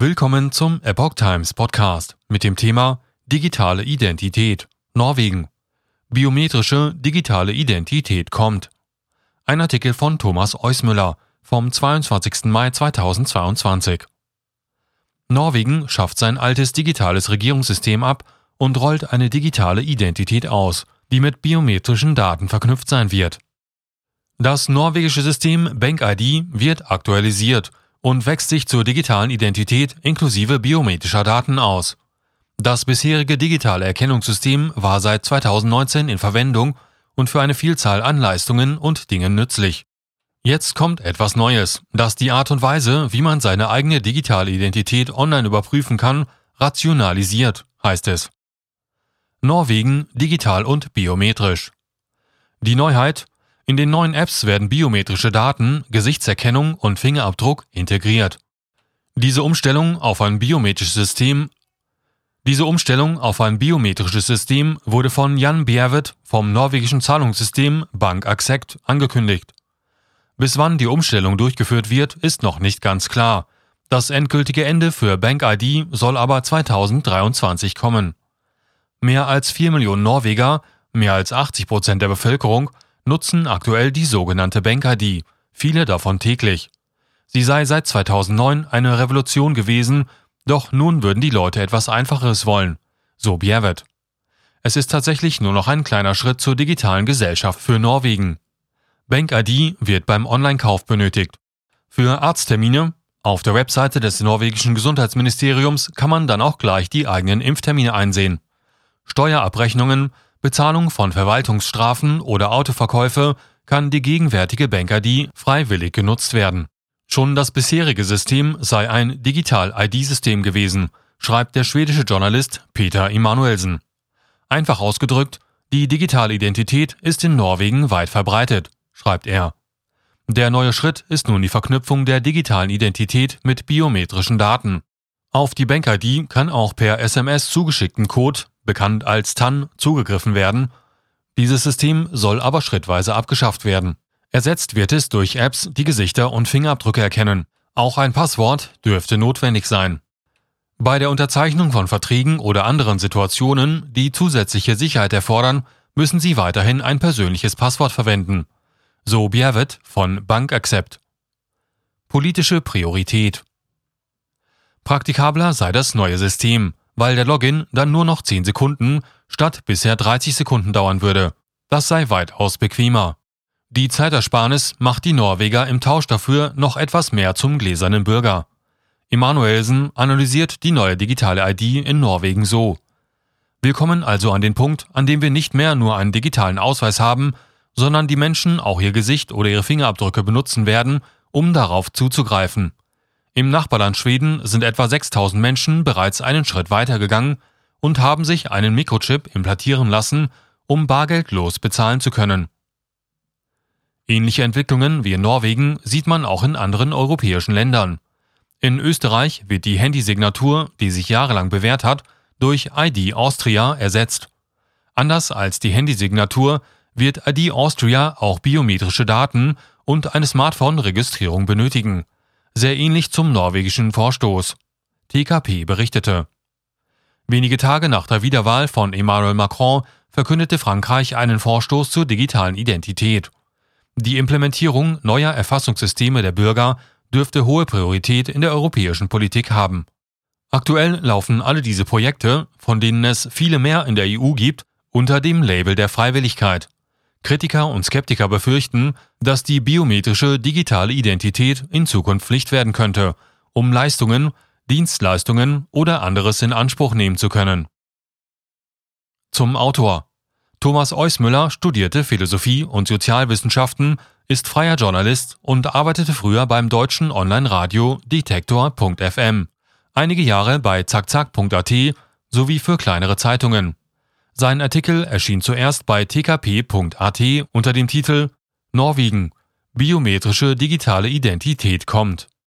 Willkommen zum Epoch Times Podcast mit dem Thema Digitale Identität Norwegen. Biometrische digitale Identität kommt. Ein Artikel von Thomas Eusmüller vom 22. Mai 2022. Norwegen schafft sein altes digitales Regierungssystem ab und rollt eine digitale Identität aus, die mit biometrischen Daten verknüpft sein wird. Das norwegische System BankID wird aktualisiert und wächst sich zur digitalen Identität inklusive biometrischer Daten aus. Das bisherige digitale Erkennungssystem war seit 2019 in Verwendung und für eine Vielzahl an Leistungen und Dingen nützlich. Jetzt kommt etwas Neues, das die Art und Weise, wie man seine eigene digitale Identität online überprüfen kann, rationalisiert, heißt es. Norwegen digital und biometrisch. Die Neuheit, in den neuen Apps werden biometrische Daten, Gesichtserkennung und Fingerabdruck integriert. Diese Umstellung auf ein biometrisches System diese Umstellung auf ein biometrisches System wurde von Jan Bjervet vom norwegischen Zahlungssystem Bank Accept angekündigt. Bis wann die Umstellung durchgeführt wird, ist noch nicht ganz klar. Das endgültige Ende für Bank ID soll aber 2023 kommen. Mehr als 4 Millionen Norweger, mehr als 80 Prozent der Bevölkerung, nutzen aktuell die sogenannte Bank-ID, viele davon täglich. Sie sei seit 2009 eine Revolution gewesen, doch nun würden die Leute etwas Einfacheres wollen, so Bjervet. Es ist tatsächlich nur noch ein kleiner Schritt zur digitalen Gesellschaft für Norwegen. Bank-ID wird beim Online-Kauf benötigt. Für Arzttermine auf der Webseite des norwegischen Gesundheitsministeriums kann man dann auch gleich die eigenen Impftermine einsehen. Steuerabrechnungen, Bezahlung von Verwaltungsstrafen oder Autoverkäufe kann die gegenwärtige Bank-ID freiwillig genutzt werden. Schon das bisherige System sei ein Digital-ID-System gewesen, schreibt der schwedische Journalist Peter Emanuelsen. Einfach ausgedrückt, die digitale Identität ist in Norwegen weit verbreitet, schreibt er. Der neue Schritt ist nun die Verknüpfung der digitalen Identität mit biometrischen Daten. Auf die Bank-ID kann auch per SMS zugeschickten Code bekannt als TAN, zugegriffen werden. Dieses System soll aber schrittweise abgeschafft werden. Ersetzt wird es durch Apps, die Gesichter und Fingerabdrücke erkennen. Auch ein Passwort dürfte notwendig sein. Bei der Unterzeichnung von Verträgen oder anderen Situationen, die zusätzliche Sicherheit erfordern, müssen Sie weiterhin ein persönliches Passwort verwenden. So Bjervet von Bank Accept. Politische Priorität. Praktikabler sei das neue System weil der Login dann nur noch 10 Sekunden statt bisher 30 Sekunden dauern würde. Das sei weitaus bequemer. Die Zeitersparnis macht die Norweger im Tausch dafür noch etwas mehr zum gläsernen Bürger. Emanuelsen analysiert die neue digitale ID in Norwegen so. Wir kommen also an den Punkt, an dem wir nicht mehr nur einen digitalen Ausweis haben, sondern die Menschen auch ihr Gesicht oder ihre Fingerabdrücke benutzen werden, um darauf zuzugreifen. Im Nachbarland Schweden sind etwa 6000 Menschen bereits einen Schritt weitergegangen und haben sich einen Mikrochip implantieren lassen, um bargeldlos bezahlen zu können. Ähnliche Entwicklungen wie in Norwegen sieht man auch in anderen europäischen Ländern. In Österreich wird die Handysignatur, die sich jahrelang bewährt hat, durch ID Austria ersetzt. Anders als die Handysignatur wird ID Austria auch biometrische Daten und eine Smartphone-Registrierung benötigen sehr ähnlich zum norwegischen Vorstoß. TKP berichtete. Wenige Tage nach der Wiederwahl von Emmanuel Macron verkündete Frankreich einen Vorstoß zur digitalen Identität. Die Implementierung neuer Erfassungssysteme der Bürger dürfte hohe Priorität in der europäischen Politik haben. Aktuell laufen alle diese Projekte, von denen es viele mehr in der EU gibt, unter dem Label der Freiwilligkeit. Kritiker und Skeptiker befürchten, dass die biometrische digitale Identität in Zukunft Pflicht werden könnte, um Leistungen, Dienstleistungen oder anderes in Anspruch nehmen zu können. Zum Autor Thomas Eusmüller studierte Philosophie und Sozialwissenschaften, ist freier Journalist und arbeitete früher beim deutschen Online-Radio Detektor.fm, einige Jahre bei zackzack.at sowie für kleinere Zeitungen. Sein Artikel erschien zuerst bei tkp.at unter dem Titel Norwegen Biometrische digitale Identität kommt